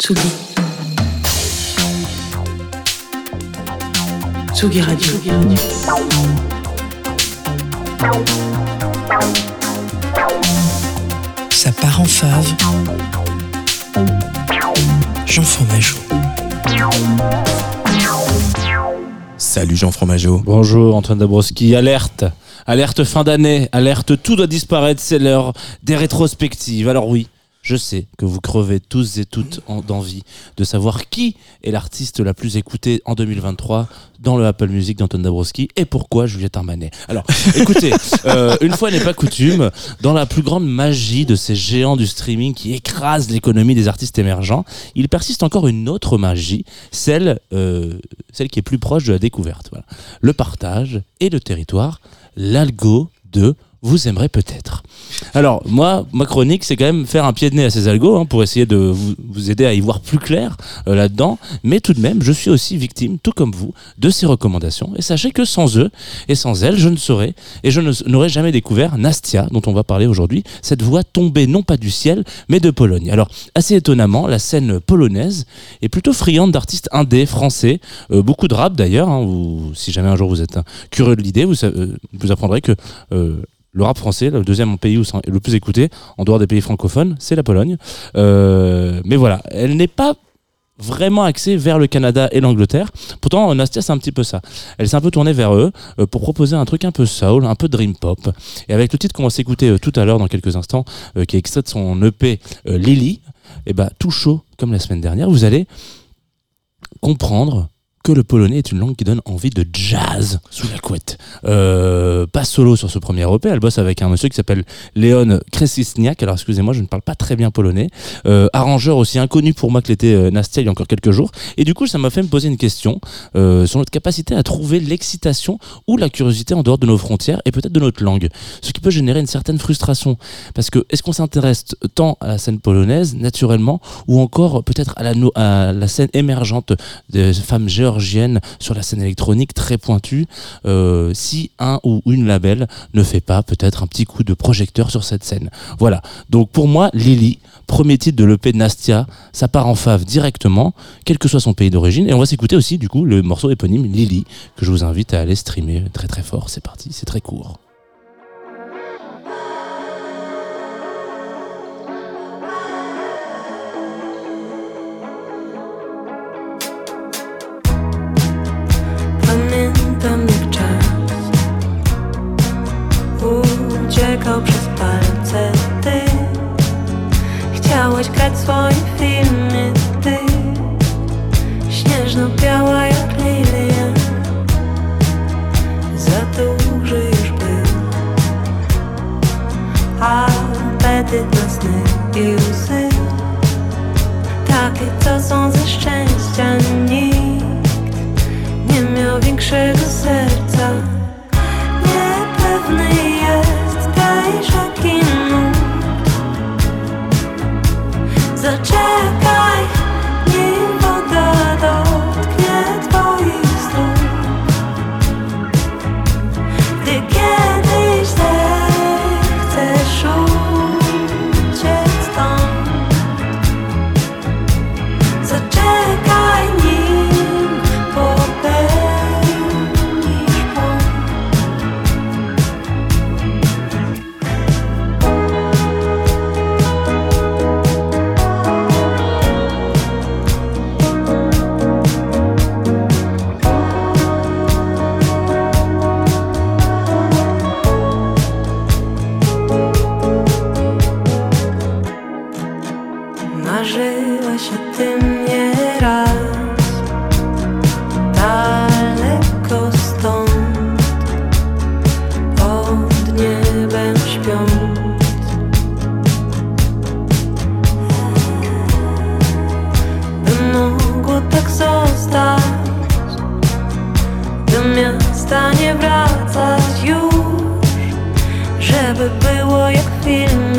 Tsugi. Tsugi Radio. Ça part en fave. Jean Fromageau. Salut Jean Fromageau. Bonjour Antoine Dabrowski, alerte Alerte fin d'année, alerte tout doit disparaître, c'est l'heure des rétrospectives. Alors oui, je sais que vous crevez tous et toutes en- d'envie de savoir qui est l'artiste la plus écoutée en 2023 dans le Apple Music d'Antoine Dabrowski et pourquoi Juliette Armanet. Alors écoutez, euh, une fois n'est pas coutume, dans la plus grande magie de ces géants du streaming qui écrasent l'économie des artistes émergents, il persiste encore une autre magie, celle, euh, celle qui est plus proche de la découverte. Voilà. Le partage et le territoire, l'algo de vous aimerez peut-être. Alors, moi, ma chronique, c'est quand même faire un pied de nez à ces algos hein, pour essayer de vous, vous aider à y voir plus clair euh, là-dedans. Mais tout de même, je suis aussi victime, tout comme vous, de ces recommandations. Et sachez que sans eux et sans elles, je ne saurais et je n'aurais jamais découvert Nastia, dont on va parler aujourd'hui, cette voix tombée non pas du ciel, mais de Pologne. Alors, assez étonnamment, la scène polonaise est plutôt friande d'artistes indés français, euh, beaucoup de rap d'ailleurs. hein, si jamais un jour vous êtes hein, curieux de l'idée, vous, euh, vous apprendrez que le rap français, le deuxième pays où le plus écouté, en dehors des pays francophones, c'est la Pologne. Euh, mais voilà, elle n'est pas vraiment axée vers le Canada et l'Angleterre. Pourtant, Nastia, c'est un petit peu ça. Elle s'est un peu tournée vers eux euh, pour proposer un truc un peu soul, un peu dream pop. Et avec le titre qu'on va s'écouter euh, tout à l'heure, dans quelques instants, euh, qui est extrait de son EP Lily, et ben tout chaud comme la semaine dernière, vous allez comprendre que le polonais est une langue qui donne envie de jazz sous la couette. Euh, pas solo sur ce premier EP, elle bosse avec un monsieur qui s'appelle Leon Kresisniak, alors excusez-moi, je ne parle pas très bien polonais, euh, arrangeur aussi inconnu pour moi que l'était euh, Nastia il y a encore quelques jours, et du coup ça m'a fait me poser une question euh, sur notre capacité à trouver l'excitation ou la curiosité en dehors de nos frontières et peut-être de notre langue, ce qui peut générer une certaine frustration, parce que est-ce qu'on s'intéresse tant à la scène polonaise naturellement, ou encore peut-être à la, no- à la scène émergente des femmes géorgiennes sur la scène électronique très pointue, euh, si un ou une label ne fait pas peut-être un petit coup de projecteur sur cette scène. Voilà. Donc pour moi, Lily, premier titre de l'EP de Nastia, ça part en fave directement, quel que soit son pays d'origine. Et on va s'écouter aussi du coup le morceau éponyme Lily, que je vous invite à aller streamer très très fort. C'est parti, c'est très court. Apetyt na sny i łzy Takie co są ze szczęścia nikt nie miał większego serca. Marzyłaś o tym nieraz Daleko stąd Pod niebem śpiąc. By mogło tak zostać Do miasta nie wracać już Żeby było jak w filmie